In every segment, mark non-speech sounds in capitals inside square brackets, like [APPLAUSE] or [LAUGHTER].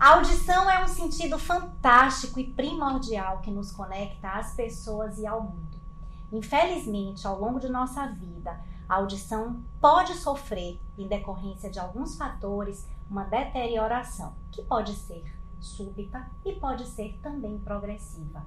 A audição é um sentido fantástico e primordial que nos conecta às pessoas e ao mundo. Infelizmente, ao longo de nossa vida, a audição pode sofrer, em decorrência de alguns fatores, uma deterioração, que pode ser súbita e pode ser também progressiva.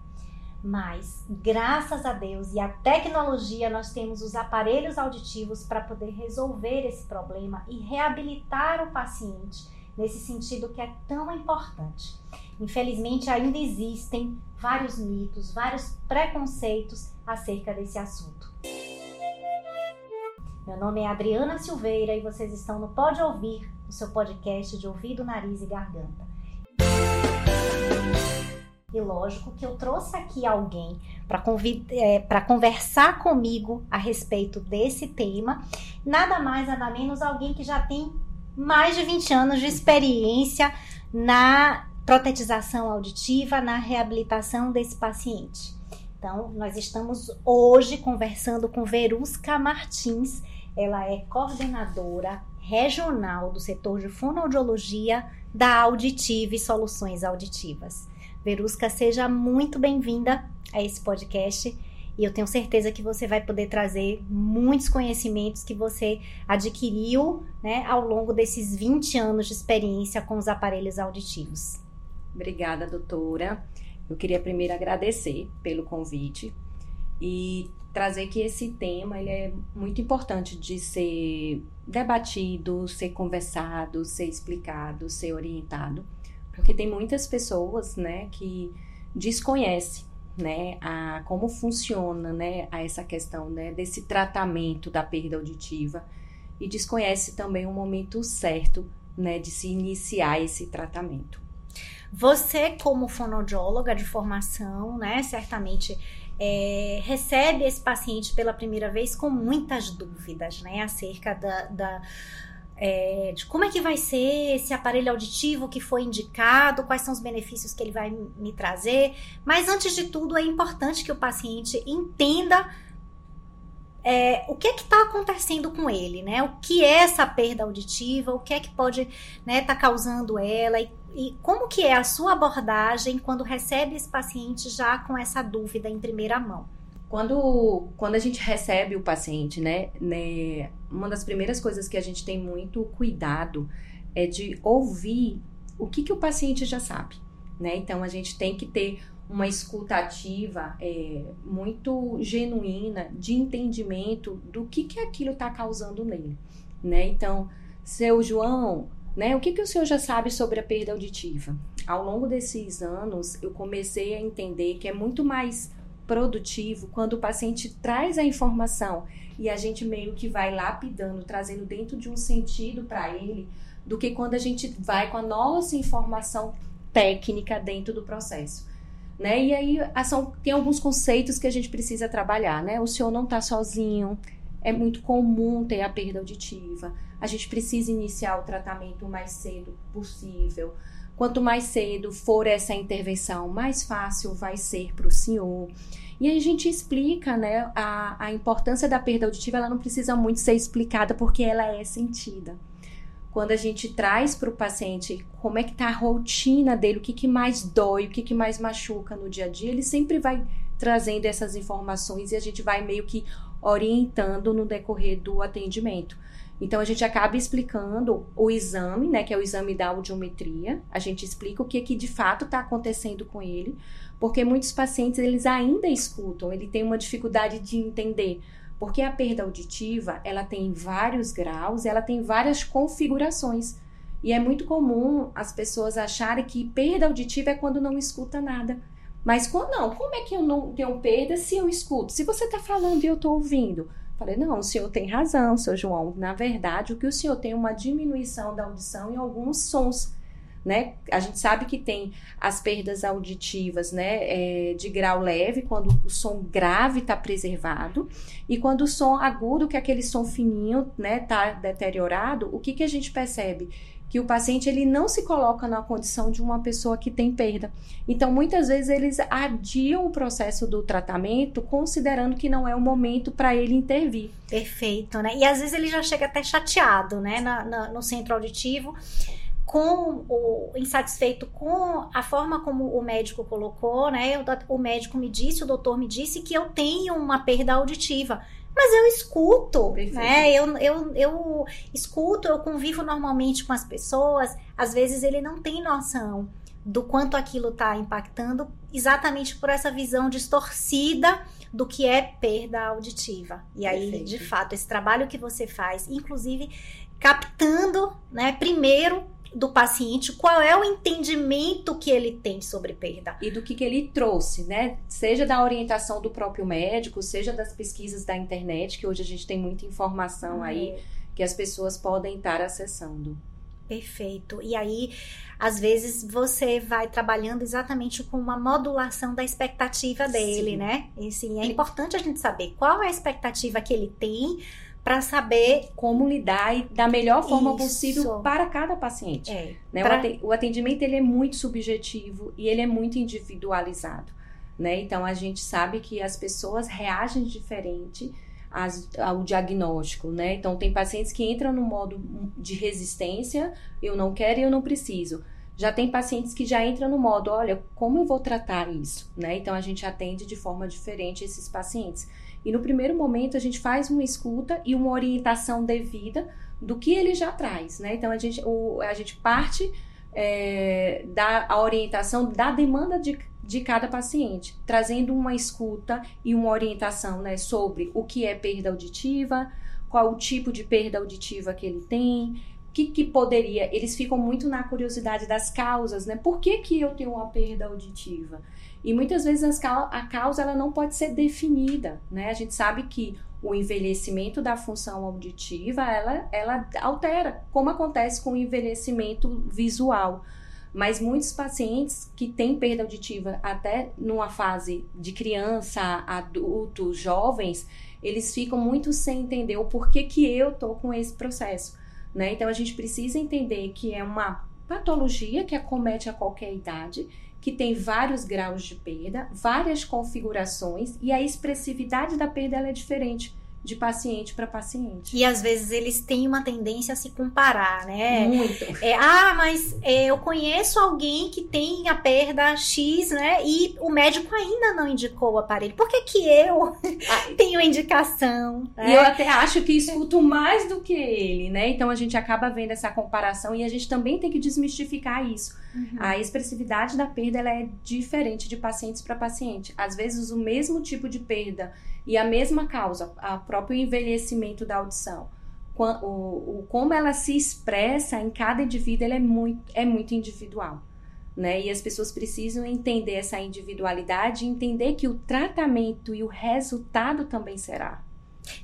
Mas, graças a Deus e à tecnologia, nós temos os aparelhos auditivos para poder resolver esse problema e reabilitar o paciente nesse sentido que é tão importante. Infelizmente, ainda existem vários mitos, vários preconceitos acerca desse assunto. Meu nome é Adriana Silveira e vocês estão no Pode Ouvir, o seu podcast de ouvido, nariz e garganta. E lógico que eu trouxe aqui alguém para é, conversar comigo a respeito desse tema. Nada mais, nada menos alguém que já tem mais de 20 anos de experiência na protetização auditiva, na reabilitação desse paciente. Então, nós estamos hoje conversando com Verusca Martins. Ela é coordenadora regional do setor de fonoaudiologia da Auditive Soluções Auditivas. Verusca, seja muito bem-vinda a esse podcast. E eu tenho certeza que você vai poder trazer muitos conhecimentos que você adquiriu né, ao longo desses 20 anos de experiência com os aparelhos auditivos. Obrigada, doutora. Eu queria primeiro agradecer pelo convite e trazer que esse tema ele é muito importante de ser debatido, ser conversado, ser explicado, ser orientado, porque tem muitas pessoas, né, que desconhecem né, a como funciona, né, a essa questão, né, desse tratamento da perda auditiva e desconhece também o momento certo, né, de se iniciar esse tratamento. Você, como fonoaudióloga de formação, né, certamente é, recebe esse paciente pela primeira vez com muitas dúvidas, né, acerca da, da é, de como é que vai ser esse aparelho auditivo que foi indicado, quais são os benefícios que ele vai me trazer. Mas antes de tudo, é importante que o paciente entenda é, o que é que está acontecendo com ele, né? O que é essa perda auditiva, o que é que pode estar né, tá causando ela e, e, como que é a sua abordagem quando recebe esse paciente já com essa dúvida em primeira mão. Quando, quando a gente recebe o paciente, né, né, uma das primeiras coisas que a gente tem muito cuidado é de ouvir o que, que o paciente já sabe, né? Então a gente tem que ter uma escutativa é, muito genuína de entendimento do que, que aquilo está causando nele, né? Então, seu João, né? O que, que o senhor já sabe sobre a perda auditiva? Ao longo desses anos, eu comecei a entender que é muito mais produtivo quando o paciente traz a informação e a gente meio que vai lapidando, trazendo dentro de um sentido para ele, do que quando a gente vai com a nossa informação técnica dentro do processo. Né? E aí são, tem alguns conceitos que a gente precisa trabalhar, né? O senhor não está sozinho, é muito comum ter a perda auditiva. A gente precisa iniciar o tratamento o mais cedo possível. Quanto mais cedo for essa intervenção, mais fácil vai ser para o senhor. E aí a gente explica, né, a, a importância da perda auditiva, ela não precisa muito ser explicada porque ela é sentida. Quando a gente traz para o paciente como é que está a rotina dele, o que, que mais dói, o que, que mais machuca no dia a dia, ele sempre vai trazendo essas informações e a gente vai meio que orientando no decorrer do atendimento. Então a gente acaba explicando o exame, né, que é o exame da audiometria. A gente explica o que que de fato está acontecendo com ele, porque muitos pacientes eles ainda escutam, ele tem uma dificuldade de entender, porque a perda auditiva ela tem vários graus, ela tem várias configurações. E é muito comum as pessoas acharem que perda auditiva é quando não escuta nada. Mas quando não, como é que eu não tenho perda se eu escuto? Se você está falando e eu estou ouvindo, Falei, não, o senhor tem razão, seu João. Na verdade, o que o senhor tem é uma diminuição da audição em alguns sons. Né? A gente sabe que tem as perdas auditivas né, é, de grau leve, quando o som grave está preservado, e quando o som agudo, que é aquele som fininho, está né, tá deteriorado, o que, que a gente percebe? Que o paciente ele não se coloca na condição de uma pessoa que tem perda. Então, muitas vezes eles adiam o processo do tratamento, considerando que não é o momento para ele intervir. Perfeito, né? E às vezes ele já chega até chateado, né, na, na, no centro auditivo, com o insatisfeito com a forma como o médico colocou, né? O, o médico me disse, o doutor me disse que eu tenho uma perda auditiva. Mas eu escuto, Perfeito. né? Eu, eu, eu escuto, eu convivo normalmente com as pessoas. Às vezes ele não tem noção do quanto aquilo está impactando, exatamente por essa visão distorcida do que é perda auditiva. E aí, Perfeito. de fato, esse trabalho que você faz, inclusive captando, né, primeiro do paciente, qual é o entendimento que ele tem sobre perda. E do que, que ele trouxe, né? Seja da orientação do próprio médico, seja das pesquisas da internet, que hoje a gente tem muita informação aí que as pessoas podem estar acessando. Perfeito. E aí, às vezes, você vai trabalhando exatamente com uma modulação da expectativa dele, Sim. né? E sim, é importante a gente saber qual é a expectativa que ele tem para saber como lidar e da melhor forma Isso. possível para cada paciente. É, né? pra... O atendimento ele é muito subjetivo e ele é muito individualizado. Né? Então a gente sabe que as pessoas reagem diferente as, ao diagnóstico, né? Então tem pacientes que entram no modo de resistência, eu não quero e eu não preciso. Já tem pacientes que já entram no modo, olha, como eu vou tratar isso, né? Então a gente atende de forma diferente esses pacientes. E no primeiro momento a gente faz uma escuta e uma orientação devida do que ele já traz, né? Então a gente, o, a gente parte é, da orientação da demanda de, de cada paciente, trazendo uma escuta e uma orientação né, sobre o que é perda auditiva, qual o tipo de perda auditiva que ele tem, o que, que poderia. Eles ficam muito na curiosidade das causas, né? Por que, que eu tenho uma perda auditiva? E muitas vezes a causa ela não pode ser definida, né? A gente sabe que o envelhecimento da função auditiva, ela, ela altera, como acontece com o envelhecimento visual. Mas muitos pacientes que têm perda auditiva até numa fase de criança, adultos, jovens, eles ficam muito sem entender o porquê que eu tô com esse processo, né? Então a gente precisa entender que é uma patologia que acomete a qualquer idade que tem vários graus de perda, várias configurações e a expressividade da perda é diferente de paciente para paciente. E às vezes eles têm uma tendência a se comparar, né? Muito. É, ah, mas é, eu conheço alguém que tem a perda X, né? E o médico ainda não indicou o aparelho. Por que, que eu ah, [LAUGHS] tenho indicação? Né? E eu até acho que escuto mais do que ele, né? Então a gente acaba vendo essa comparação e a gente também tem que desmistificar isso. Uhum. A expressividade da perda ela é diferente de pacientes para paciente. Às vezes o mesmo tipo de perda e a mesma causa, o próprio envelhecimento da audição. O, o, como ela se expressa em cada indivíduo é muito, é muito individual. Né? E as pessoas precisam entender essa individualidade e entender que o tratamento e o resultado também será.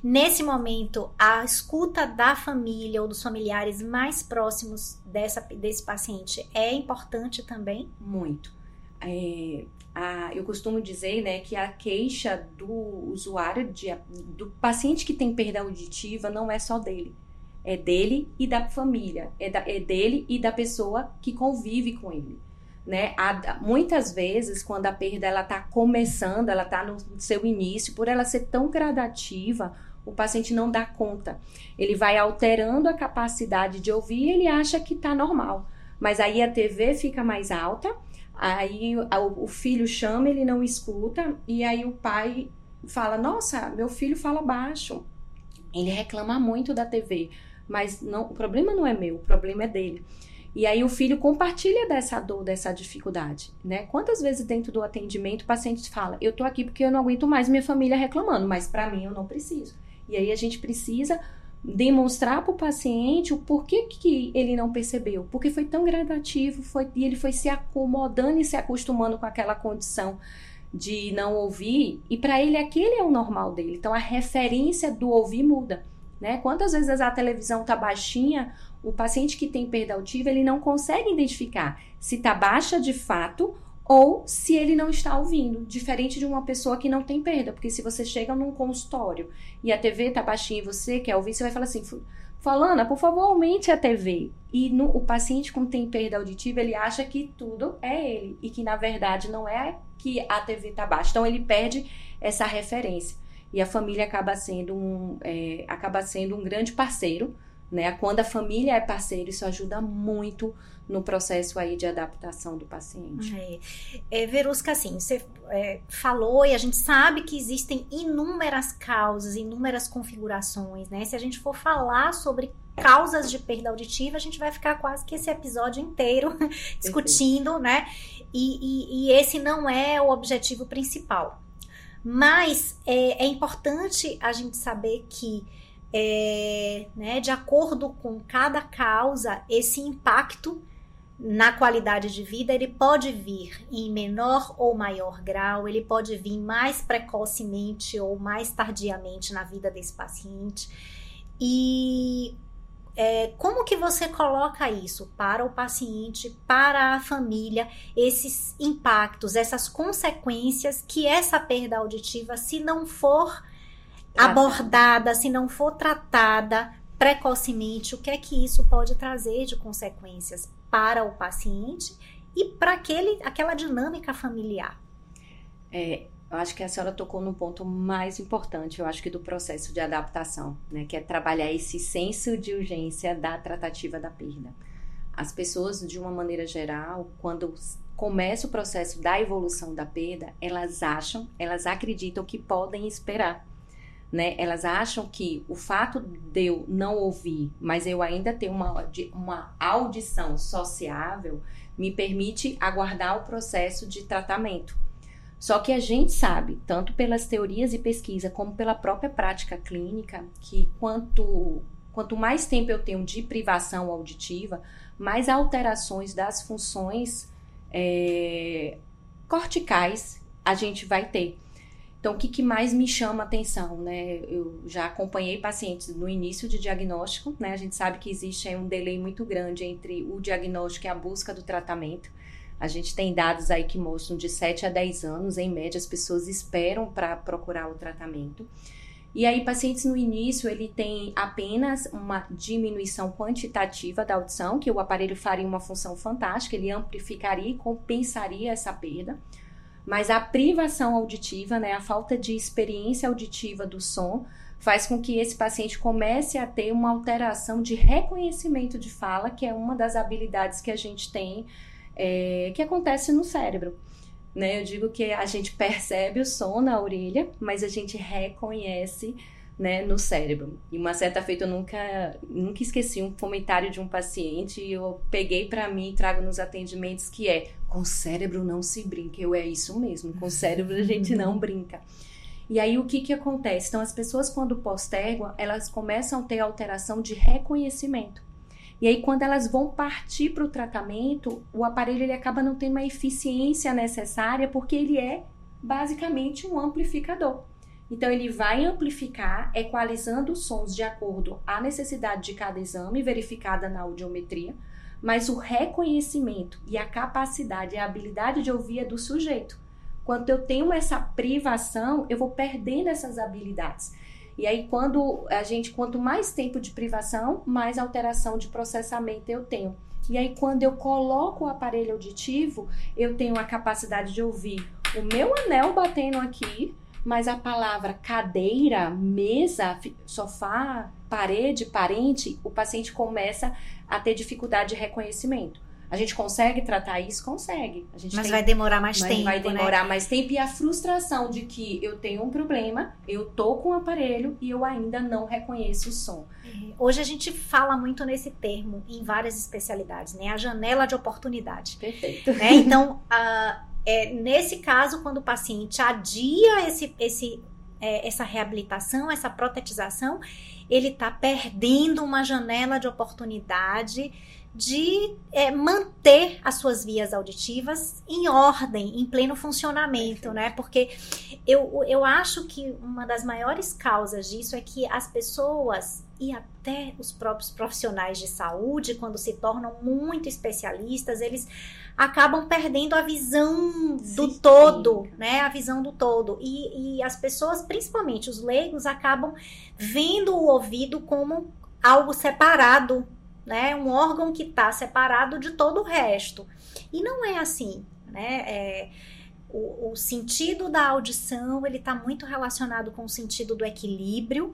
Nesse momento, a escuta da família ou dos familiares mais próximos dessa, desse paciente é importante também? Muito. É, a, eu costumo dizer né, que a queixa do usuário, de, do paciente que tem perda auditiva, não é só dele. É dele e da família. É, da, é dele e da pessoa que convive com ele. Né? A, muitas vezes, quando a perda ela está começando, ela está no seu início, por ela ser tão gradativa, o paciente não dá conta. Ele vai alterando a capacidade de ouvir e ele acha que está normal. Mas aí a TV fica mais alta Aí o, filho chama, ele não escuta, e aí o pai fala: Nossa, meu filho fala baixo. Ele reclama muito da TV, mas não, o problema não é meu, o problema é dele. E aí o filho compartilha dessa dor, dessa dificuldade, né? Quantas vezes dentro do atendimento o paciente fala: "Eu tô aqui porque eu não aguento mais minha família reclamando, mas para mim eu não preciso". E aí a gente precisa demonstrar para o paciente o porquê que ele não percebeu, porque foi tão gradativo, foi, e ele foi se acomodando e se acostumando com aquela condição de não ouvir, e para ele aquele é o normal dele. Então a referência do ouvir muda, né? Quantas vezes a televisão tá baixinha, o paciente que tem perda auditiva, ele não consegue identificar se tá baixa de fato ou se ele não está ouvindo, diferente de uma pessoa que não tem perda, porque se você chega num consultório e a TV tá baixinha e você quer ouvir, você vai falar assim, Falana, por favor, aumente a TV. E no, o paciente com tem perda auditiva, ele acha que tudo é ele e que na verdade não é que a TV tá baixa. Então ele perde essa referência e a família acaba sendo um, é, acaba sendo um grande parceiro né? Quando a família é parceira, isso ajuda muito no processo aí de adaptação do paciente. É, é Verusca, assim, você é, falou e a gente sabe que existem inúmeras causas, inúmeras configurações, né? Se a gente for falar sobre causas de perda auditiva, a gente vai ficar quase que esse episódio inteiro [LAUGHS] discutindo, né? E, e, e, esse não é o objetivo principal. Mas é, é importante a gente saber que é, né, de acordo com cada causa, esse impacto na qualidade de vida, ele pode vir em menor ou maior grau, ele pode vir mais precocemente ou mais tardiamente na vida desse paciente. E é, como que você coloca isso para o paciente, para a família, esses impactos, essas consequências que essa perda auditiva, se não for abordada, se não for tratada precocemente, o que é que isso pode trazer de consequências para o paciente e para aquele, aquela dinâmica familiar. É, eu acho que a senhora tocou no ponto mais importante, eu acho que do processo de adaptação, né, que é trabalhar esse senso de urgência da tratativa da perda. As pessoas, de uma maneira geral, quando começa o processo da evolução da perda, elas acham, elas acreditam que podem esperar né? Elas acham que o fato de eu não ouvir, mas eu ainda ter uma, uma audição sociável, me permite aguardar o processo de tratamento. Só que a gente sabe, tanto pelas teorias e pesquisa, como pela própria prática clínica, que quanto, quanto mais tempo eu tenho de privação auditiva, mais alterações das funções é, corticais a gente vai ter. Então, o que, que mais me chama atenção, né? Eu já acompanhei pacientes no início de diagnóstico, né? A gente sabe que existe um delay muito grande entre o diagnóstico e a busca do tratamento. A gente tem dados aí que mostram de 7 a 10 anos, em média, as pessoas esperam para procurar o tratamento. E aí, pacientes no início, ele tem apenas uma diminuição quantitativa da audição, que o aparelho faria uma função fantástica, ele amplificaria e compensaria essa perda mas a privação auditiva, né, a falta de experiência auditiva do som, faz com que esse paciente comece a ter uma alteração de reconhecimento de fala, que é uma das habilidades que a gente tem, é, que acontece no cérebro. Né? Eu digo que a gente percebe o som na orelha, mas a gente reconhece né, no cérebro. E uma certa feita eu nunca, nunca esqueci um comentário de um paciente e eu peguei para mim e trago nos atendimentos que é com o cérebro não se brinca. Eu é isso mesmo, com o cérebro a gente não brinca. E aí o que que acontece? Então as pessoas quando postergam, elas começam a ter alteração de reconhecimento. E aí quando elas vão partir para o tratamento, o aparelho ele acaba não tendo a eficiência necessária porque ele é basicamente um amplificador. Então, ele vai amplificar, equalizando os sons de acordo à necessidade de cada exame, verificada na audiometria, mas o reconhecimento e a capacidade, a habilidade de ouvir é do sujeito. Quando eu tenho essa privação, eu vou perdendo essas habilidades. E aí, quando a gente, quanto mais tempo de privação, mais alteração de processamento eu tenho. E aí, quando eu coloco o aparelho auditivo, eu tenho a capacidade de ouvir o meu anel batendo aqui, mas a palavra cadeira, mesa, sofá, parede, parente, o paciente começa a ter dificuldade de reconhecimento. A gente consegue tratar isso? Consegue. mas tem, vai demorar mais tempo. Vai né? demorar né? mais tempo. E a frustração de que eu tenho um problema, eu tô com o aparelho e eu ainda não reconheço o som. É, hoje a gente fala muito nesse termo em várias especialidades, né? A janela de oportunidade. Perfeito. Né? Então, é, nesse caso, quando o paciente adia esse, esse, é, essa reabilitação, essa protetização, ele está perdendo uma janela de oportunidade de é, manter as suas vias auditivas em ordem, em pleno funcionamento, né? Porque eu, eu acho que uma das maiores causas disso é que as pessoas e até os próprios profissionais de saúde, quando se tornam muito especialistas, eles acabam perdendo a visão do todo, né? A visão do todo. E, e as pessoas, principalmente os leigos, acabam vendo o ouvido como algo separado, né? Um órgão que está separado de todo o resto. E não é assim, né? É, o, o sentido da audição ele está muito relacionado com o sentido do equilíbrio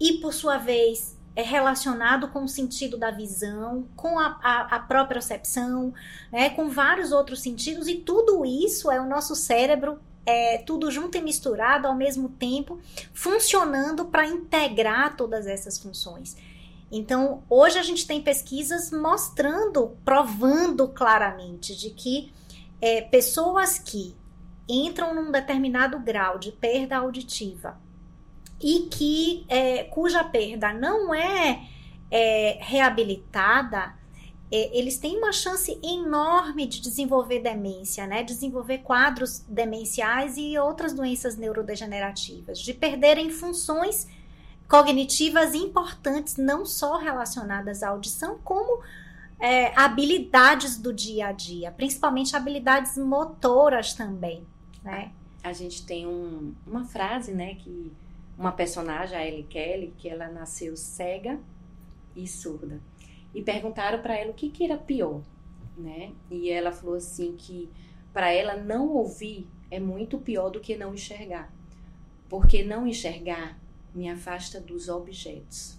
e, por sua vez, é relacionado com o sentido da visão, com a, a, a própria percepção, né, com vários outros sentidos, e tudo isso é o nosso cérebro, é, tudo junto e misturado ao mesmo tempo, funcionando para integrar todas essas funções. Então, hoje a gente tem pesquisas mostrando, provando claramente de que é, pessoas que entram num determinado grau de perda auditiva e que é, cuja perda não é, é reabilitada, é, eles têm uma chance enorme de desenvolver demência, né? Desenvolver quadros demenciais e outras doenças neurodegenerativas, de perderem funções cognitivas importantes, não só relacionadas à audição, como é, habilidades do dia a dia, principalmente habilidades motoras também, né? A gente tem um, uma frase, né, que uma personagem, a Ellie Kelly, que ela nasceu cega e surda. E perguntaram para ela o que, que era pior, né? E ela falou assim que para ela não ouvir é muito pior do que não enxergar. Porque não enxergar me afasta dos objetos.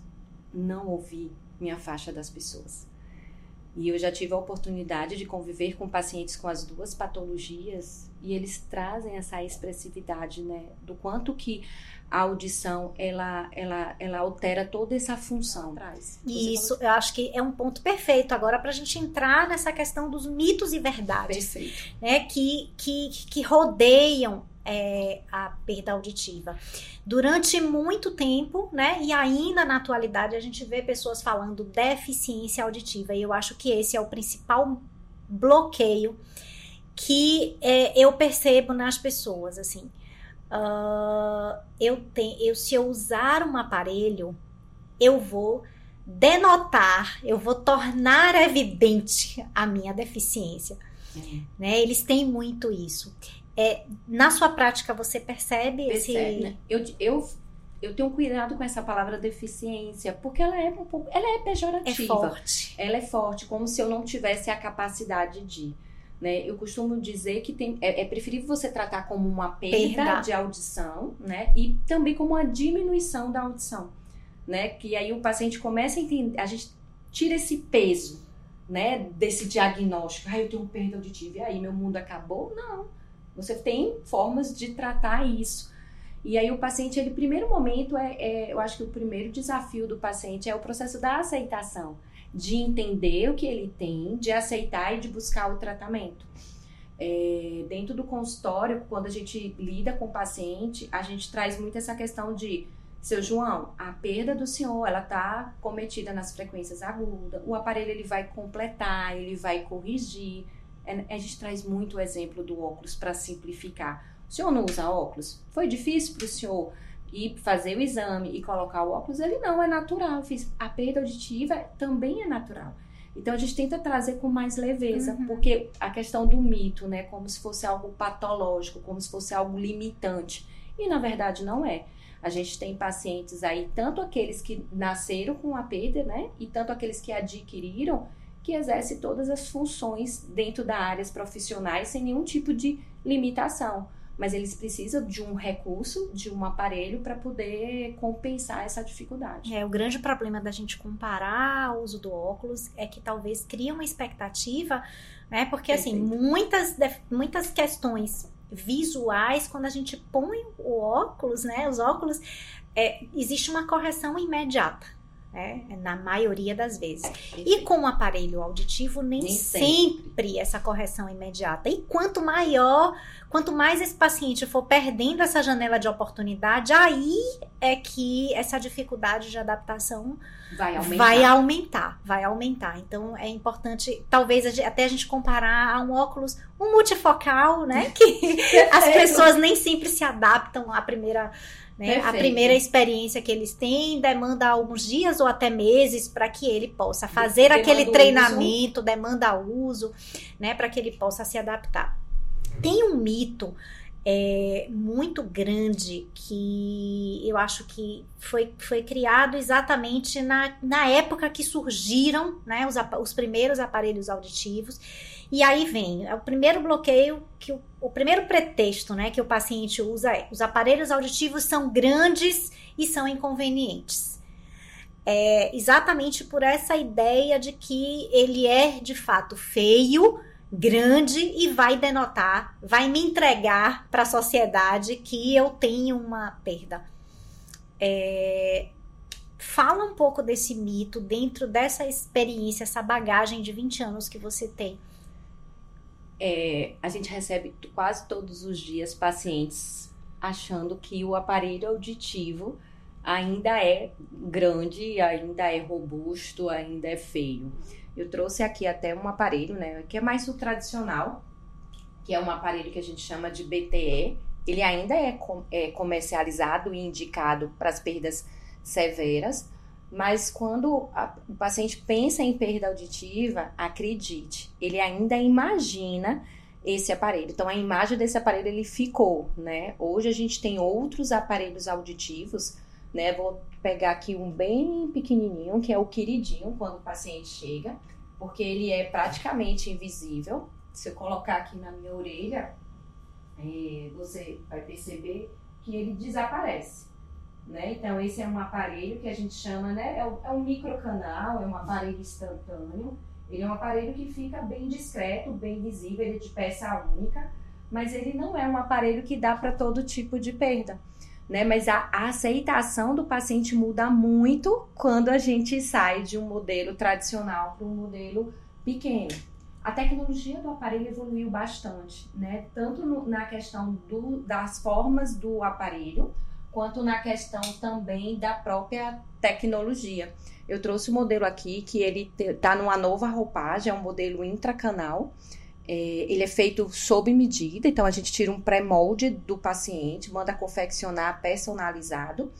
Não ouvir me afasta das pessoas. E eu já tive a oportunidade de conviver com pacientes com as duas patologias e eles trazem essa expressividade, né, do quanto que a audição ela, ela, ela altera toda essa função. Isso, eu acho que é um ponto perfeito agora para a gente entrar nessa questão dos mitos e verdades, perfeito. né, que, que, que rodeiam é, a perda auditiva. Durante muito tempo, né, e ainda na atualidade, a gente vê pessoas falando deficiência auditiva, e eu acho que esse é o principal bloqueio que é, eu percebo nas pessoas, assim. Uh, eu tenho, eu, se eu usar um aparelho, eu vou denotar, eu vou tornar evidente a minha deficiência. Uhum. Né? Eles têm muito isso. É, na sua prática, você percebe, percebe esse. Né? Eu, eu, eu tenho cuidado com essa palavra deficiência, porque ela é um pouco. Ela é pejorativa. É forte. Ela é forte, como se eu não tivesse a capacidade de. Né? Eu costumo dizer que tem, é, é preferível você tratar como uma perda, perda, de audição, né? E também como uma diminuição da audição, né? Que aí o paciente começa a entender, a gente tira esse peso, né? Desse diagnóstico. Ah, eu tenho perda auditiva, e aí meu mundo acabou? Não. Você tem formas de tratar isso. E aí o paciente, ele primeiro momento é, é eu acho que o primeiro desafio do paciente é o processo da aceitação de entender o que ele tem, de aceitar e de buscar o tratamento. É, dentro do consultório, quando a gente lida com o paciente, a gente traz muito essa questão de seu João, a perda do senhor, ela está cometida nas frequências agudas. O aparelho ele vai completar, ele vai corrigir. É, a gente traz muito o exemplo do óculos para simplificar. O senhor não usa óculos? Foi difícil para o senhor e fazer o exame e colocar o óculos, ele não é natural. A perda auditiva também é natural. Então a gente tenta trazer com mais leveza, uhum. porque a questão do mito, né, como se fosse algo patológico, como se fosse algo limitante, e na verdade não é. A gente tem pacientes aí, tanto aqueles que nasceram com a perda, né, e tanto aqueles que adquiriram, que exercem todas as funções dentro da áreas profissionais sem nenhum tipo de limitação mas eles precisam de um recurso, de um aparelho para poder compensar essa dificuldade. É, o grande problema da gente comparar o uso do óculos é que talvez cria uma expectativa, né? Porque assim, Perfeito. assim, muitas, muitas questões visuais, quando a gente põe o óculos, né? Os óculos, é, existe uma correção imediata né? Na maioria das vezes. E com o aparelho auditivo, nem, nem sempre. sempre. essa correção é imediata. E quanto maior, quanto mais esse paciente for perdendo essa janela de oportunidade, aí é que essa dificuldade de adaptação vai aumentar. Vai aumentar, vai aumentar. Então é importante, talvez até a gente comparar a um óculos, um multifocal, né? [LAUGHS] Que as pessoas nem sempre se adaptam à primeira né? A primeira experiência que eles têm demanda alguns dias ou até meses para que ele possa fazer demanda aquele treinamento, uso. demanda uso, né? Para que ele possa se adaptar. Tem um mito é, muito grande que eu acho que foi, foi criado exatamente na, na época que surgiram né, os, os primeiros aparelhos auditivos. E aí vem é o primeiro bloqueio que o, o primeiro pretexto né, que o paciente usa é os aparelhos auditivos são grandes e são inconvenientes. é, exatamente por essa ideia de que ele é de fato feio, grande e vai denotar, vai me entregar para a sociedade que eu tenho uma perda. É, fala um pouco desse mito dentro dessa experiência, essa bagagem de 20 anos que você tem. É, a gente recebe quase todos os dias pacientes achando que o aparelho auditivo ainda é grande, ainda é robusto, ainda é feio. Eu trouxe aqui até um aparelho, né, que é mais o tradicional, que é um aparelho que a gente chama de BTE. Ele ainda é, com, é comercializado e indicado para as perdas severas, mas quando a, o paciente pensa em perda auditiva, acredite, ele ainda imagina esse aparelho. Então a imagem desse aparelho ele ficou, né? Hoje a gente tem outros aparelhos auditivos, né? Vou pegar aqui um bem pequenininho, que é o queridinho quando o paciente chega, porque ele é praticamente invisível. Se eu colocar aqui na minha orelha, é, você vai perceber que ele desaparece. Né? Então, esse é um aparelho que a gente chama, né? É, é um microcanal, é um aparelho instantâneo. Ele é um aparelho que fica bem discreto, bem visível, ele é de peça única, mas ele não é um aparelho que dá para todo tipo de perda. Né? Mas a, a aceitação do paciente muda muito quando a gente sai de um modelo tradicional para um modelo pequeno. A tecnologia do aparelho evoluiu bastante, né? Tanto no, na questão do, das formas do aparelho, quanto na questão também da própria tecnologia. Eu trouxe o um modelo aqui que ele está numa nova roupagem, é um modelo intracanal. É, ele é feito sob medida, então a gente tira um pré-molde do paciente, manda confeccionar personalizado.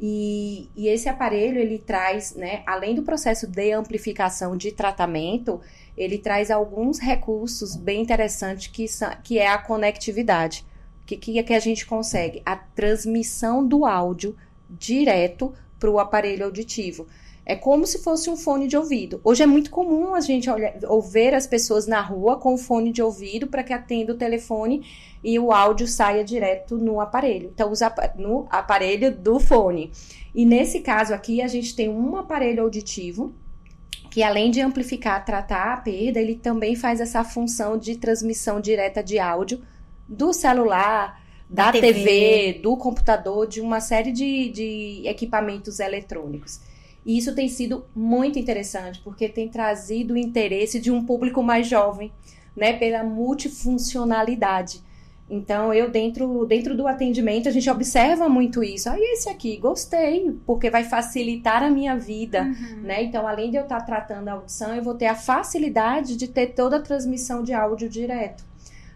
E, e, esse aparelho ele traz, né, além do processo de amplificação de tratamento, ele traz alguns recursos bem interessantes que, são, que é a conectividade que, que é que a gente consegue? A transmissão do áudio direto para o aparelho auditivo. É como se fosse um fone de ouvido. Hoje é muito comum a gente olhar, ouvir as pessoas na rua com fone de ouvido para que atenda o telefone e o áudio saia direto no aparelho. Então, usa no aparelho do fone. E nesse caso aqui, a gente tem um aparelho auditivo que além de amplificar, tratar a perda, ele também faz essa função de transmissão direta de áudio do celular, da, da TV. TV. do computador, de uma série de, de equipamentos eletrônicos. E isso tem sido muito interessante, porque tem trazido o interesse de um público mais jovem, né, pela multifuncionalidade. Então, eu dentro, dentro do atendimento, a gente observa muito isso. Ah, esse aqui, gostei, porque vai facilitar a minha vida, uhum. né? Então, além de eu estar tratando a audição, eu vou ter a facilidade de ter toda a transmissão de áudio direto.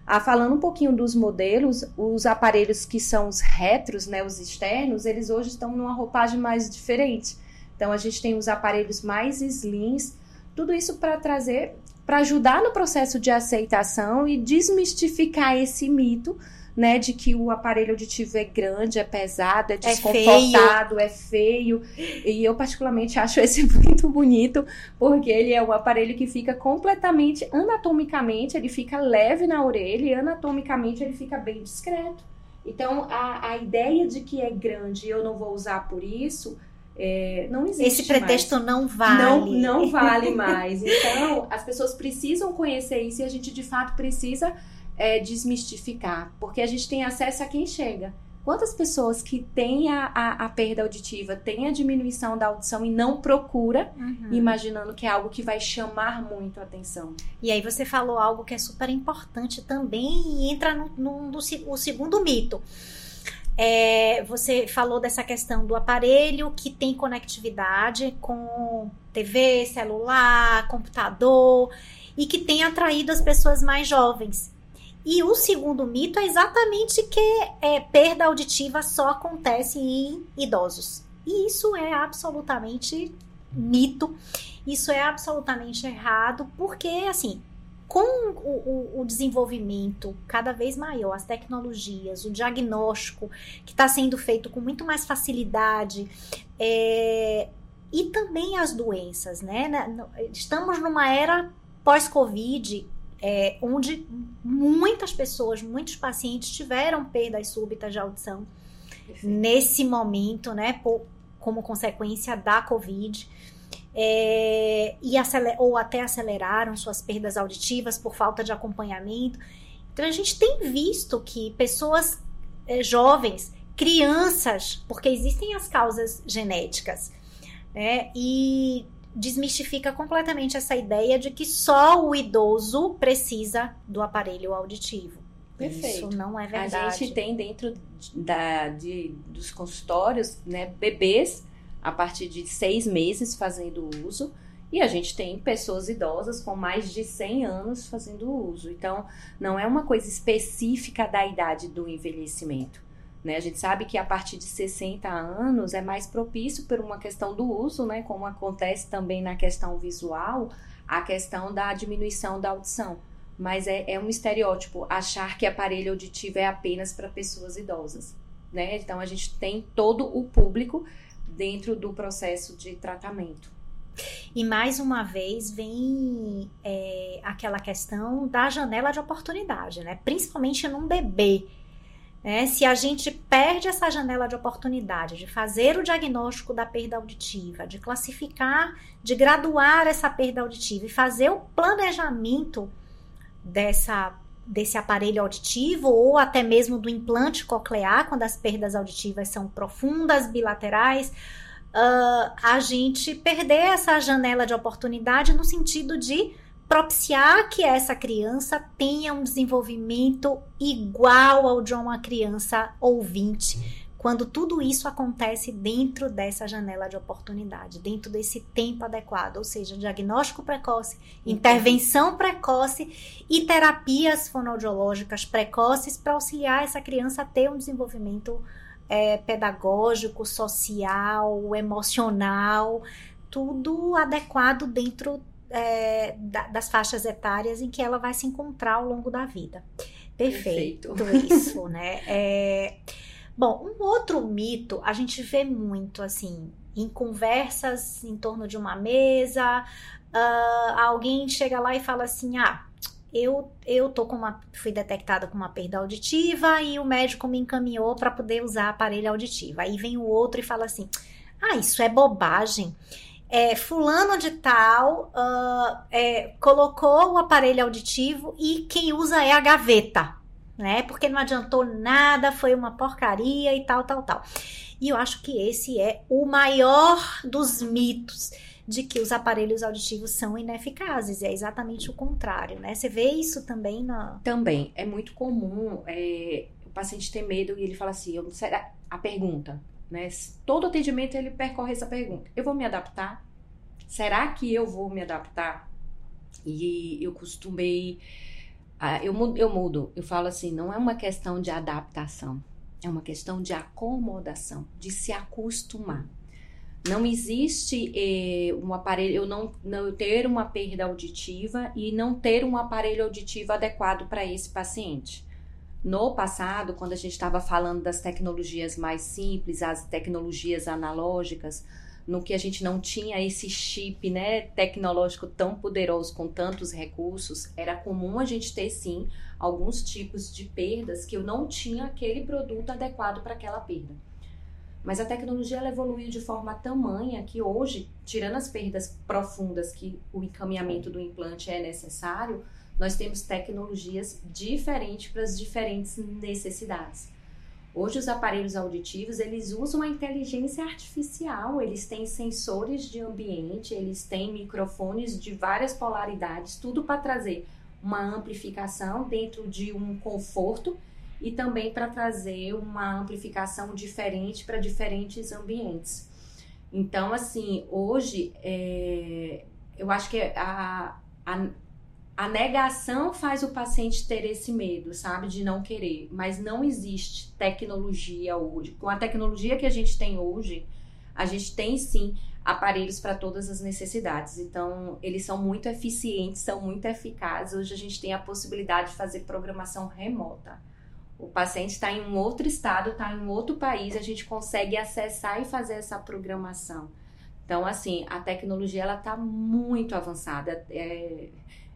Ah, falando um pouquinho dos modelos, os aparelhos que são os retros, né, os externos, eles hoje estão numa roupagem mais diferente. Então a gente tem os aparelhos mais slims, tudo isso para trazer, para ajudar no processo de aceitação e desmistificar esse mito né, de que o aparelho auditivo é grande, é pesado, é, desconfortado, é feio. é feio. E eu particularmente acho esse [LAUGHS] muito bonito, porque ele é um aparelho que fica completamente anatomicamente, ele fica leve na orelha e anatomicamente ele fica bem discreto. Então, a, a ideia de que é grande e eu não vou usar por isso, é, não existe Esse pretexto mais. não vale. Não, não [LAUGHS] vale mais. Então, as pessoas precisam conhecer isso e a gente, de fato, precisa é, desmistificar, porque a gente tem acesso a quem chega. Quantas pessoas que têm a, a, a, perda auditiva, têm a diminuição da audição e não procura, uhum. imaginando que é algo que vai chamar muito a atenção? E aí você falou algo que é super importante também e entra no, no, no, no segundo mito. É, você falou dessa questão do aparelho que tem conectividade com TV, celular, computador e que tem atraído as pessoas mais jovens. E o segundo mito é exatamente que é, perda auditiva só acontece em idosos. E isso é absolutamente mito, isso é absolutamente errado, porque assim, com o, o, o desenvolvimento cada vez maior, as tecnologias, o diagnóstico que está sendo feito com muito mais facilidade, é, e também as doenças, né? Estamos numa era pós-Covid é, onde muitas pessoas, muitos pacientes tiveram perdas súbitas de audição Perfeito. nesse momento, né? Por, como consequência da Covid. É, e ou até aceleraram suas perdas auditivas por falta de acompanhamento. Então a gente tem visto que pessoas é, jovens, crianças, porque existem as causas genéticas, né? E desmistifica completamente essa ideia de que só o idoso precisa do aparelho auditivo. Perfeito. Isso não é verdade. A gente tem dentro da, de, dos consultórios, né, bebês a partir de seis meses fazendo uso. E a gente tem pessoas idosas com mais de 100 anos fazendo uso. Então, não é uma coisa específica da idade do envelhecimento. Né? A gente sabe que a partir de 60 anos é mais propício por uma questão do uso, né? como acontece também na questão visual, a questão da diminuição da audição. Mas é, é um estereótipo achar que aparelho auditivo é apenas para pessoas idosas. Né? Então a gente tem todo o público dentro do processo de tratamento. E mais uma vez vem é, aquela questão da janela de oportunidade, né? Principalmente num bebê. Né? Se a gente perde essa janela de oportunidade de fazer o diagnóstico da perda auditiva, de classificar, de graduar essa perda auditiva e fazer o planejamento dessa desse aparelho auditivo ou até mesmo do implante coclear, quando as perdas auditivas são profundas, bilaterais, uh, a gente perder essa janela de oportunidade no sentido de propiciar que essa criança tenha um desenvolvimento igual ao de uma criança ouvinte quando tudo isso acontece dentro dessa janela de oportunidade, dentro desse tempo adequado, ou seja, diagnóstico precoce, intervenção precoce e terapias fonoaudiológicas precoces para auxiliar essa criança a ter um desenvolvimento é, pedagógico, social, emocional, tudo adequado dentro é, da, das faixas etárias em que ela vai se encontrar ao longo da vida. Perfeito, Perfeito. isso, né? É, Bom, um outro mito a gente vê muito assim em conversas em torno de uma mesa, uh, alguém chega lá e fala assim: ah, eu, eu tô com uma. fui detectada com uma perda auditiva e o médico me encaminhou para poder usar aparelho auditivo. Aí vem o outro e fala assim: ah, isso é bobagem. É, fulano de tal uh, é, colocou o aparelho auditivo e quem usa é a gaveta né? Porque não adiantou nada, foi uma porcaria e tal, tal, tal. E eu acho que esse é o maior dos mitos de que os aparelhos auditivos são ineficazes. É exatamente o contrário, né? Você vê isso também na. Também. É muito comum é, o paciente ter medo e ele fala assim: eu, será, a pergunta, né? Todo atendimento ele percorre essa pergunta: eu vou me adaptar? Será que eu vou me adaptar? E eu costumei ah, eu, eu mudo, eu falo assim, não é uma questão de adaptação, é uma questão de acomodação, de se acostumar. Não existe eh, um aparelho, eu não, não ter uma perda auditiva e não ter um aparelho auditivo adequado para esse paciente. No passado, quando a gente estava falando das tecnologias mais simples, as tecnologias analógicas, no que a gente não tinha esse chip né, tecnológico tão poderoso com tantos recursos, era comum a gente ter sim alguns tipos de perdas que eu não tinha aquele produto adequado para aquela perda. Mas a tecnologia ela evoluiu de forma tamanha que hoje, tirando as perdas profundas que o encaminhamento do implante é necessário, nós temos tecnologias diferentes para as diferentes necessidades. Hoje os aparelhos auditivos, eles usam a inteligência artificial, eles têm sensores de ambiente, eles têm microfones de várias polaridades, tudo para trazer uma amplificação dentro de um conforto e também para trazer uma amplificação diferente para diferentes ambientes. Então, assim, hoje é, eu acho que a, a, a negação faz o paciente ter esse medo, sabe, de não querer, mas não existe tecnologia hoje. Com a tecnologia que a gente tem hoje, a gente tem sim aparelhos para todas as necessidades. Então, eles são muito eficientes, são muito eficazes. Hoje a gente tem a possibilidade de fazer programação remota. O paciente está em um outro estado, está em um outro país, a gente consegue acessar e fazer essa programação. Então, assim, a tecnologia ela está muito avançada. É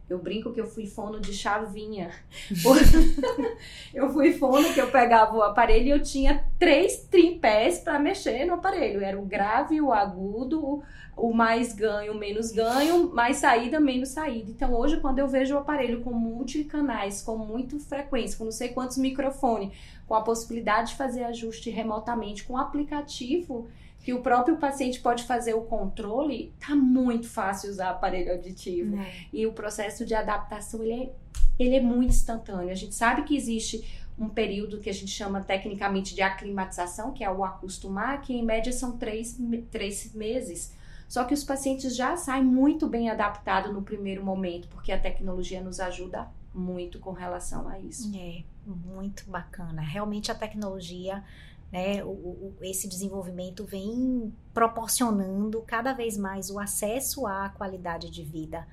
Eu brinco que eu fui fono de chavinha. [LAUGHS] eu fui fono que eu pegava o aparelho e eu tinha três tripés para mexer no aparelho. Era o grave, o agudo, o mais ganho, menos ganho, mais saída, menos saída. Então hoje, quando eu vejo o aparelho com multicanais, com muita frequência, com não sei quantos microfones, com a possibilidade de fazer ajuste remotamente, com aplicativo que o próprio paciente pode fazer o controle, tá muito fácil usar aparelho auditivo. É. E o processo de adaptação, ele é, ele é muito instantâneo. A gente sabe que existe um período que a gente chama tecnicamente de aclimatização, que é o acostumar, que em média são três, três meses. Só que os pacientes já saem muito bem adaptados no primeiro momento, porque a tecnologia nos ajuda muito com relação a isso. É, muito bacana. Realmente a tecnologia né, o, o, esse desenvolvimento vem proporcionando cada vez mais o acesso à qualidade de vida.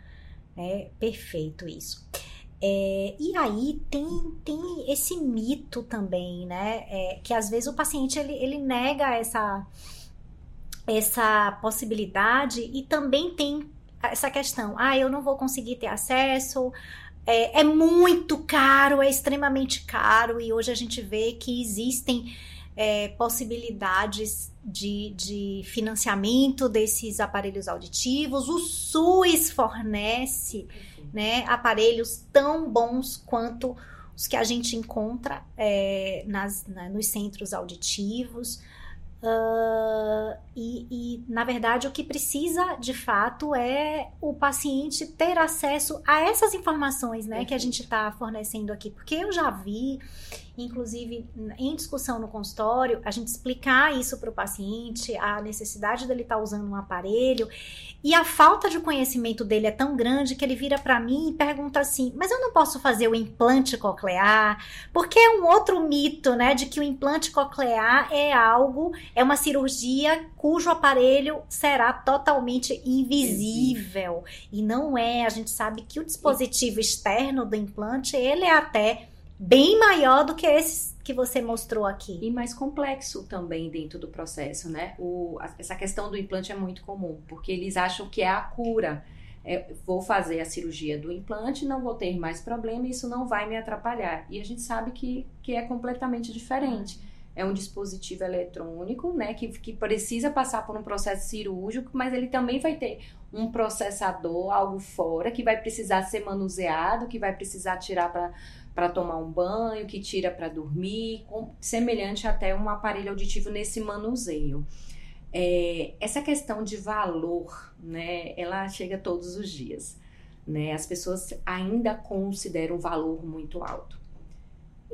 Né? Perfeito isso. É, e aí tem, tem esse mito também, né? É, que às vezes o paciente ele, ele nega essa, essa possibilidade e também tem essa questão: ah, eu não vou conseguir ter acesso, é, é muito caro, é extremamente caro, e hoje a gente vê que existem é, possibilidades de, de financiamento desses aparelhos auditivos. O SUS fornece né, aparelhos tão bons quanto os que a gente encontra é, nas, na, nos centros auditivos. Uh, e, e, na verdade, o que precisa de fato é o paciente ter acesso a essas informações né, que a gente está fornecendo aqui. Porque eu já vi inclusive em discussão no consultório, a gente explicar isso para o paciente, a necessidade dele estar tá usando um aparelho, e a falta de conhecimento dele é tão grande que ele vira para mim e pergunta assim: "Mas eu não posso fazer o implante coclear?" Porque é um outro mito, né, de que o implante coclear é algo, é uma cirurgia cujo aparelho será totalmente invisível. E não é, a gente sabe que o dispositivo externo do implante, ele é até bem maior do que esses que você mostrou aqui. E mais complexo também dentro do processo, né? O, essa questão do implante é muito comum, porque eles acham que é a cura. É, vou fazer a cirurgia do implante, não vou ter mais problema, isso não vai me atrapalhar. E a gente sabe que, que é completamente diferente. É um dispositivo eletrônico, né, que, que precisa passar por um processo cirúrgico, mas ele também vai ter um processador, algo fora, que vai precisar ser manuseado, que vai precisar tirar para para tomar um banho, que tira para dormir, semelhante até um aparelho auditivo nesse manuseio. É, essa questão de valor, né, ela chega todos os dias. Né? As pessoas ainda consideram um valor muito alto.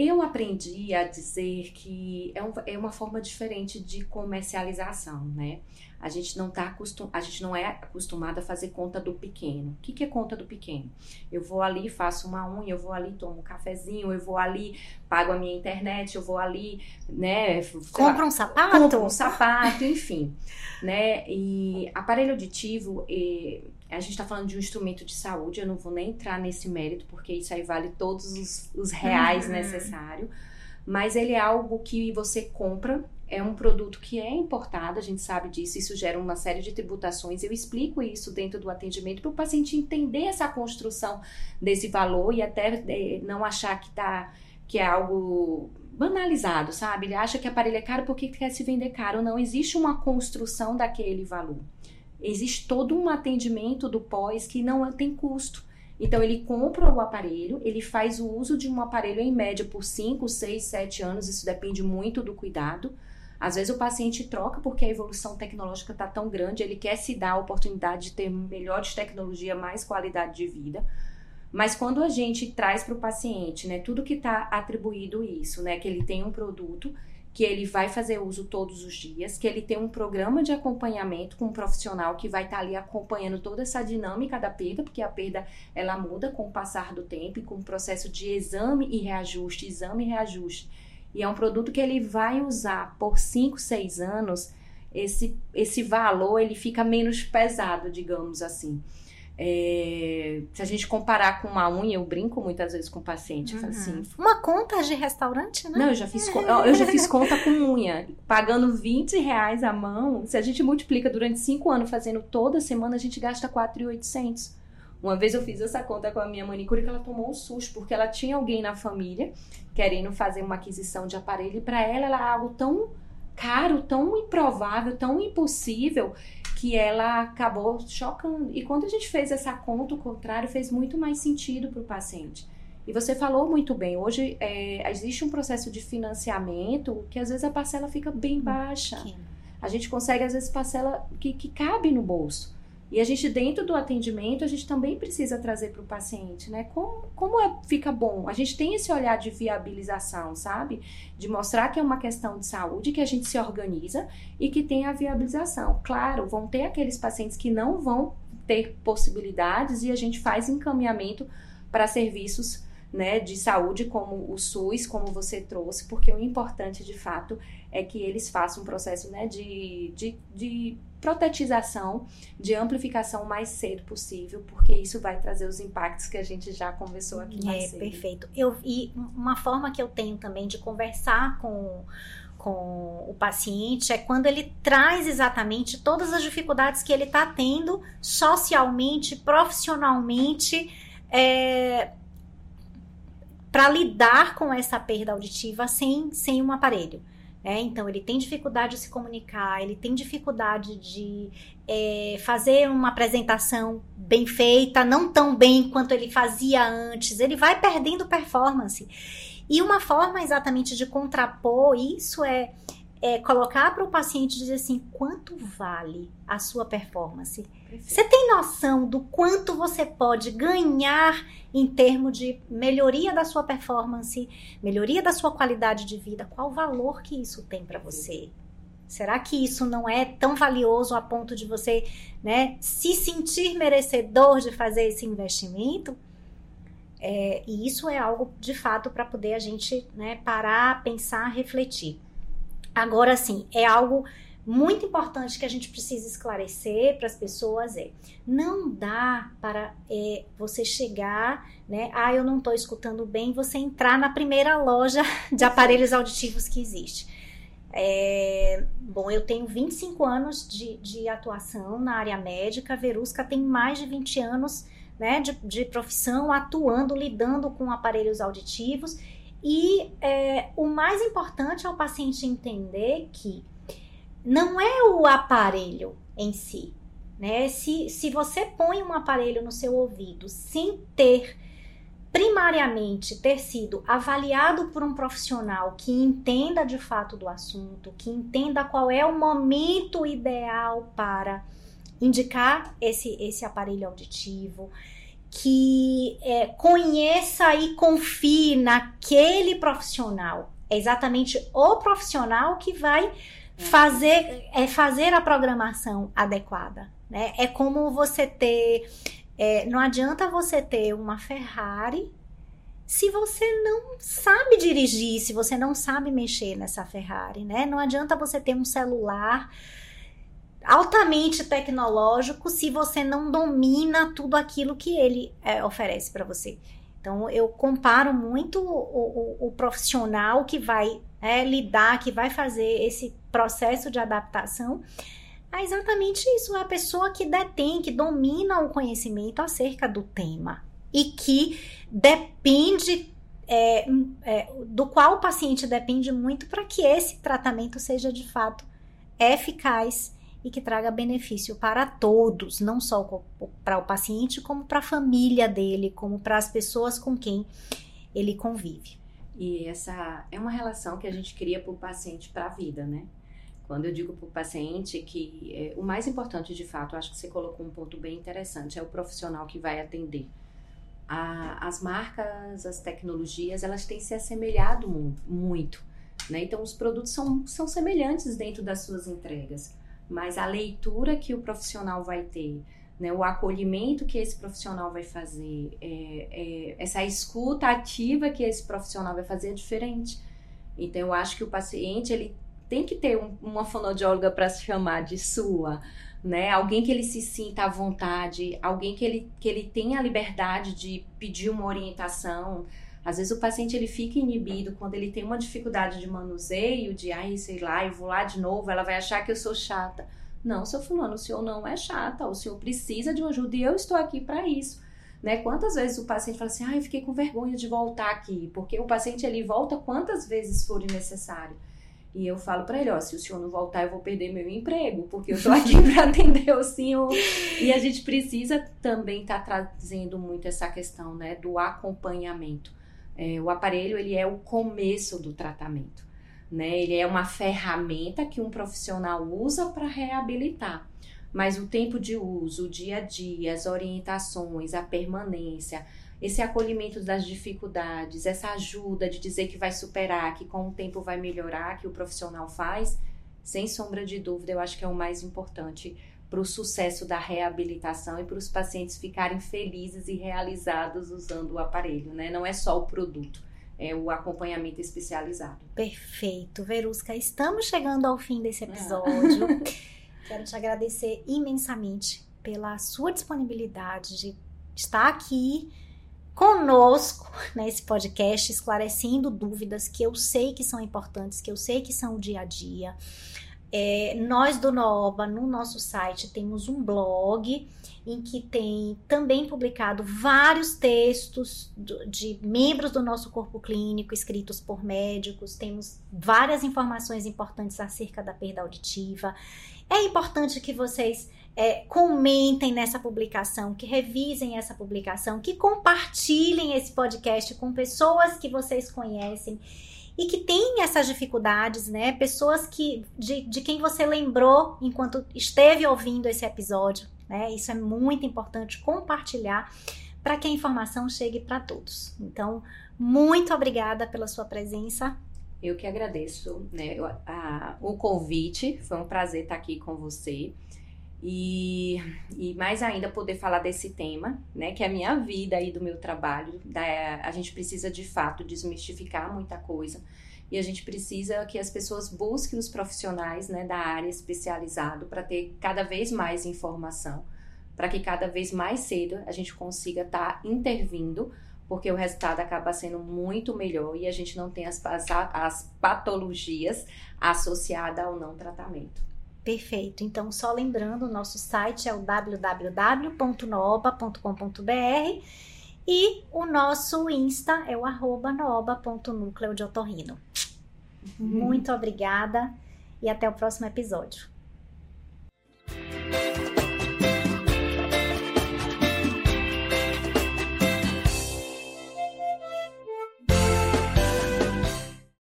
Eu aprendi a dizer que é, um, é uma forma diferente de comercialização, né? A gente não tá acostum, a gente não é acostumado a fazer conta do pequeno. O que, que é conta do pequeno? Eu vou ali, faço uma unha, eu vou ali, tomo um cafezinho, eu vou ali, pago a minha internet, eu vou ali, né? Compra um sapato? Compra um sapato, enfim. né? E aparelho auditivo, e, a gente está falando de um instrumento de saúde, eu não vou nem entrar nesse mérito, porque isso aí vale todos os, os reais uhum. necessários. Mas ele é algo que você compra é um produto que é importado, a gente sabe disso, isso gera uma série de tributações. Eu explico isso dentro do atendimento para o paciente entender essa construção desse valor e até é, não achar que tá, que é algo banalizado, sabe? Ele acha que aparelho é caro porque quer se vender caro. Não existe uma construção daquele valor. Existe todo um atendimento do pós que não tem custo. Então ele compra o aparelho, ele faz o uso de um aparelho em média por 5, 6, 7 anos, isso depende muito do cuidado. Às vezes o paciente troca porque a evolução tecnológica está tão grande, ele quer se dar a oportunidade de ter melhores tecnologia, mais qualidade de vida. Mas quando a gente traz para o paciente, né, tudo que está atribuído isso, né, que ele tem um produto que ele vai fazer uso todos os dias, que ele tem um programa de acompanhamento com um profissional que vai estar tá ali acompanhando toda essa dinâmica da perda, porque a perda ela muda com o passar do tempo e com o processo de exame e reajuste, exame e reajuste e é um produto que ele vai usar por 5, 6 anos, esse, esse valor ele fica menos pesado, digamos assim. É, se a gente comparar com uma unha, eu brinco muitas vezes com o paciente. Uhum. assim, uma conta de restaurante, né? Não, eu já fiz, eu já fiz [LAUGHS] conta com unha. Pagando 20 reais a mão, se a gente multiplica durante 5 anos fazendo toda semana, a gente gasta 4,800. Uma vez eu fiz essa conta com a minha manicure que ela tomou um susto, porque ela tinha alguém na família querendo fazer uma aquisição de aparelho e para ela era algo tão caro, tão improvável, tão impossível que ela acabou chocando. E quando a gente fez essa conta, o contrário fez muito mais sentido para o paciente. E você falou muito bem, hoje é, existe um processo de financiamento que às vezes a parcela fica bem baixa. A gente consegue, às vezes, parcela que, que cabe no bolso. E a gente, dentro do atendimento, a gente também precisa trazer para o paciente, né? Como, como é, fica bom? A gente tem esse olhar de viabilização, sabe? De mostrar que é uma questão de saúde, que a gente se organiza e que tem a viabilização. Claro, vão ter aqueles pacientes que não vão ter possibilidades e a gente faz encaminhamento para serviços né, de saúde como o SUS, como você trouxe, porque o importante de fato é que eles façam um processo né, de, de, de protetização, de amplificação o mais cedo possível, porque isso vai trazer os impactos que a gente já conversou aqui mais é, cedo. Perfeito. Eu, e uma forma que eu tenho também de conversar com com o paciente é quando ele traz exatamente todas as dificuldades que ele está tendo socialmente, profissionalmente, é, para lidar com essa perda auditiva sem, sem um aparelho. Né? Então, ele tem dificuldade de se comunicar, ele tem dificuldade de é, fazer uma apresentação bem feita, não tão bem quanto ele fazia antes, ele vai perdendo performance. E uma forma exatamente de contrapor isso é é, colocar para o paciente dizer assim: quanto vale a sua performance? Perfeito. Você tem noção do quanto você pode ganhar em termos de melhoria da sua performance, melhoria da sua qualidade de vida? Qual o valor que isso tem para você? Será que isso não é tão valioso a ponto de você né, se sentir merecedor de fazer esse investimento? É, e isso é algo de fato para poder a gente né, parar, pensar, refletir. Agora, sim, é algo muito importante que a gente precisa esclarecer para as pessoas é não dá para é, você chegar, né? Ah, eu não estou escutando bem, você entrar na primeira loja [LAUGHS] de aparelhos auditivos que existe. É, bom, eu tenho 25 anos de, de atuação na área médica, a Verusca tem mais de 20 anos né, de, de profissão atuando, lidando com aparelhos auditivos e é, o mais importante é o paciente entender que não é o aparelho em si, né? Se, se você põe um aparelho no seu ouvido sem ter primariamente ter sido avaliado por um profissional que entenda de fato do assunto, que entenda qual é o momento ideal para indicar esse, esse aparelho auditivo, que é, conheça e confie naquele profissional. É exatamente o profissional que vai fazer, é fazer a programação adequada. Né? É como você ter. É, não adianta você ter uma Ferrari se você não sabe dirigir, se você não sabe mexer nessa Ferrari, né? Não adianta você ter um celular altamente tecnológico se você não domina tudo aquilo que ele é, oferece para você. Então, eu comparo muito o, o, o profissional que vai é, lidar, que vai fazer esse processo de adaptação é exatamente isso, a pessoa que detém, que domina o conhecimento acerca do tema e que depende é, é, do qual o paciente depende muito para que esse tratamento seja de fato eficaz e que traga benefício para todos, não só para o paciente, como para a família dele, como para as pessoas com quem ele convive. E essa é uma relação que a gente cria para o paciente para a vida, né? Quando eu digo para o paciente que é, o mais importante de fato, acho que você colocou um ponto bem interessante, é o profissional que vai atender. A, as marcas, as tecnologias, elas têm se assemelhado muito, né? Então, os produtos são, são semelhantes dentro das suas entregas mas a leitura que o profissional vai ter, né, o acolhimento que esse profissional vai fazer, é, é, essa escuta ativa que esse profissional vai fazer é diferente. Então, eu acho que o paciente ele tem que ter um, uma fonoaudióloga para se chamar de sua, né? Alguém que ele se sinta à vontade, alguém que ele, que ele tenha a liberdade de pedir uma orientação. Às vezes o paciente ele fica inibido quando ele tem uma dificuldade de manuseio, de ai, sei lá, eu vou lá de novo, ela vai achar que eu sou chata. Não, seu fulano, o senhor não é chata, o senhor precisa de uma ajuda e eu estou aqui para isso. Né? Quantas vezes o paciente fala assim, eu fiquei com vergonha de voltar aqui, porque o paciente ele volta quantas vezes for necessário. E eu falo para ele, ó, se o senhor não voltar, eu vou perder meu emprego, porque eu tô aqui [LAUGHS] para atender o senhor. E a gente precisa também estar tá trazendo muito essa questão, né, do acompanhamento. É, o aparelho, ele é o começo do tratamento, né? Ele é uma ferramenta que um profissional usa para reabilitar mas o tempo de uso, o dia a dia, as orientações, a permanência, esse acolhimento das dificuldades, essa ajuda de dizer que vai superar, que com o tempo vai melhorar, que o profissional faz, sem sombra de dúvida, eu acho que é o mais importante para o sucesso da reabilitação e para os pacientes ficarem felizes e realizados usando o aparelho, né? Não é só o produto, é o acompanhamento especializado. Perfeito, Verusca. Estamos chegando ao fim desse episódio. Ah. [LAUGHS] Quero te agradecer imensamente pela sua disponibilidade de estar aqui conosco nesse podcast, esclarecendo dúvidas que eu sei que são importantes, que eu sei que são o dia a dia. É, nós do Nooba, no nosso site, temos um blog em que tem também publicado vários textos de membros do nosso corpo clínico escritos por médicos. Temos várias informações importantes acerca da perda auditiva. É importante que vocês é, comentem nessa publicação, que revisem essa publicação, que compartilhem esse podcast com pessoas que vocês conhecem e que têm essas dificuldades, né? Pessoas que de, de quem você lembrou enquanto esteve ouvindo esse episódio, né? Isso é muito importante compartilhar para que a informação chegue para todos. Então, muito obrigada pela sua presença. Eu que agradeço né, a, o convite, foi um prazer estar aqui com você. E, e mais ainda poder falar desse tema, né, que é a minha vida e do meu trabalho. Da, a gente precisa de fato desmistificar muita coisa e a gente precisa que as pessoas busquem os profissionais né, da área especializado para ter cada vez mais informação, para que cada vez mais cedo a gente consiga estar tá intervindo porque o resultado acaba sendo muito melhor e a gente não tem as, as, as patologias associadas ao não tratamento. Perfeito. Então, só lembrando, o nosso site é o www.nooba.com.br e o nosso Insta é o arroba nooba.núcleo de otorrino. Uhum. Muito obrigada e até o próximo episódio.